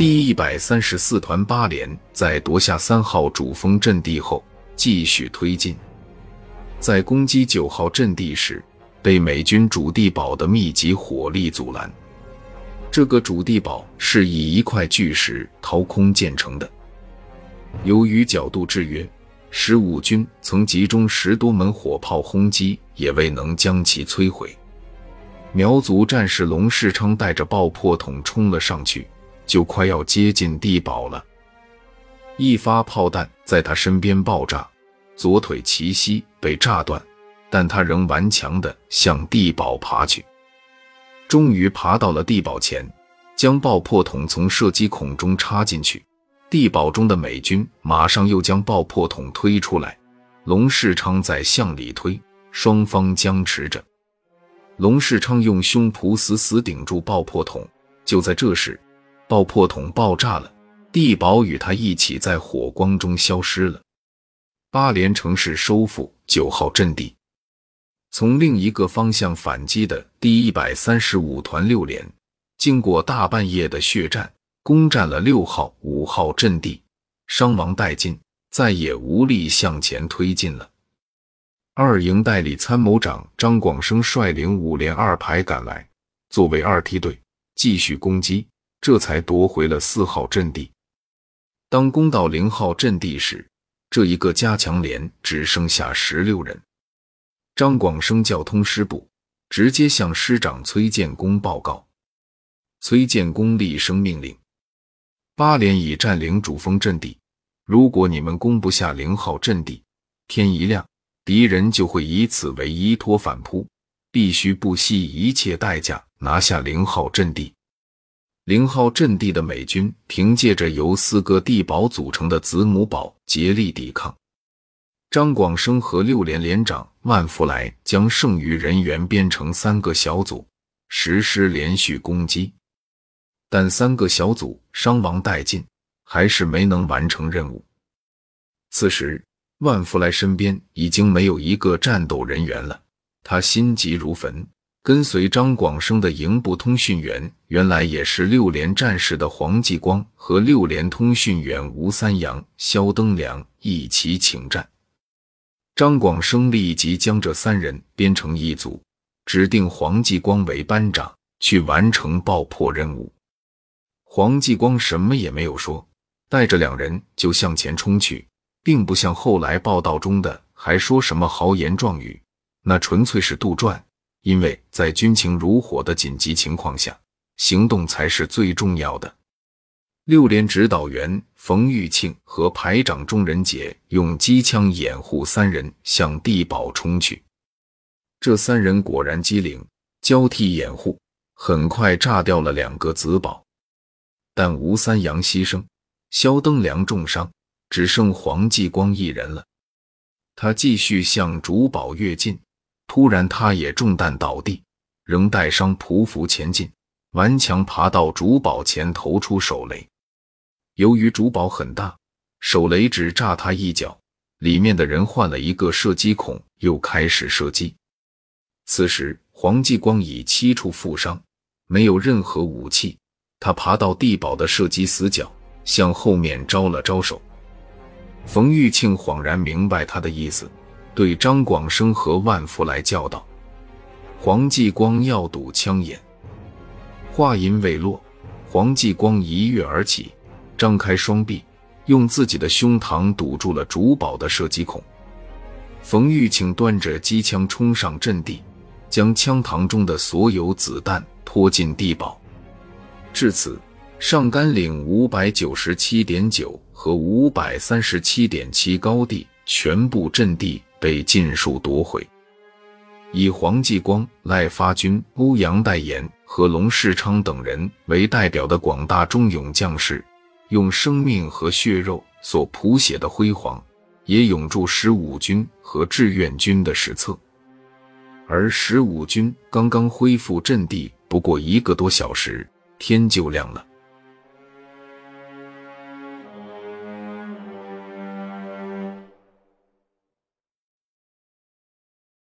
第一百三十四团八连在夺下三号主峰阵地后，继续推进。在攻击九号阵地时，被美军主地堡的密集火力阻拦。这个主地堡是以一块巨石掏空建成的，由于角度制约，十五军曾集中十多门火炮轰击，也未能将其摧毁。苗族战士龙世昌带着爆破筒冲了上去。就快要接近地堡了，一发炮弹在他身边爆炸，左腿齐膝被炸断，但他仍顽强地向地堡爬去。终于爬到了地堡前，将爆破筒从射击孔中插进去。地堡中的美军马上又将爆破筒推出来，龙世昌在向里推，双方僵持着。龙世昌用胸脯死死顶住爆破筒。就在这时，爆破筒爆炸了，地堡与他一起在火光中消失了。八连城市收复九号阵地，从另一个方向反击的第一百三十五团六连，经过大半夜的血战，攻占了六号、五号阵地，伤亡殆尽，再也无力向前推进了。二营代理参谋长张广生率领五连二排赶来，作为二梯队，继续攻击。这才夺回了四号阵地。当攻到零号阵地时，这一个加强连只剩下十六人。张广生叫通师部，直接向师长崔建功报告。崔建功厉声命令：八连已占领主峰阵地，如果你们攻不下零号阵地，天一亮，敌人就会以此为依托反扑，必须不惜一切代价拿下零号阵地。零号阵地的美军凭借着由四个地堡组成的子母堡竭力抵抗。张广生和六连连长万福来将剩余人员编成三个小组，实施连续攻击，但三个小组伤亡殆尽，还是没能完成任务。此时，万福来身边已经没有一个战斗人员了，他心急如焚。跟随张广生的营部通讯员，原来也是六连战士的黄继光和六连通讯员吴三阳、肖登良一起请战。张广生立即将这三人编成一组，指定黄继光为班长，去完成爆破任务。黄继光什么也没有说，带着两人就向前冲去，并不像后来报道中的还说什么豪言壮语，那纯粹是杜撰。因为在军情如火的紧急情况下，行动才是最重要的。六连指导员冯玉庆和排长钟仁杰用机枪掩护三人向地堡冲去。这三人果然机灵，交替掩护，很快炸掉了两个子堡。但吴三阳牺牲，肖登良重伤，只剩黄继光一人了。他继续向主堡跃进。突然，他也中弹倒地，仍带伤匍匐前进，顽强爬到主堡前投出手雷。由于主堡很大，手雷只炸他一脚，里面的人换了一个射击孔，又开始射击。此时，黄继光已七处负伤，没有任何武器。他爬到地堡的射击死角，向后面招了招手。冯玉庆恍然明白他的意思。对张广生和万福来叫道：“黄继光要堵枪眼。”话音未落，黄继光一跃而起，张开双臂，用自己的胸膛堵住了主堡的射击孔。冯玉请端着机枪冲上阵地，将枪膛中的所有子弹拖进地堡。至此，上甘岭五百九十七点九和五百三十七点七高地全部阵地。被尽数夺回，以黄继光、赖发军、欧阳代言和龙世昌等人为代表的广大忠勇将士，用生命和血肉所谱写的辉煌，也永驻十五军和志愿军的史册。而十五军刚刚恢复阵地不过一个多小时，天就亮了。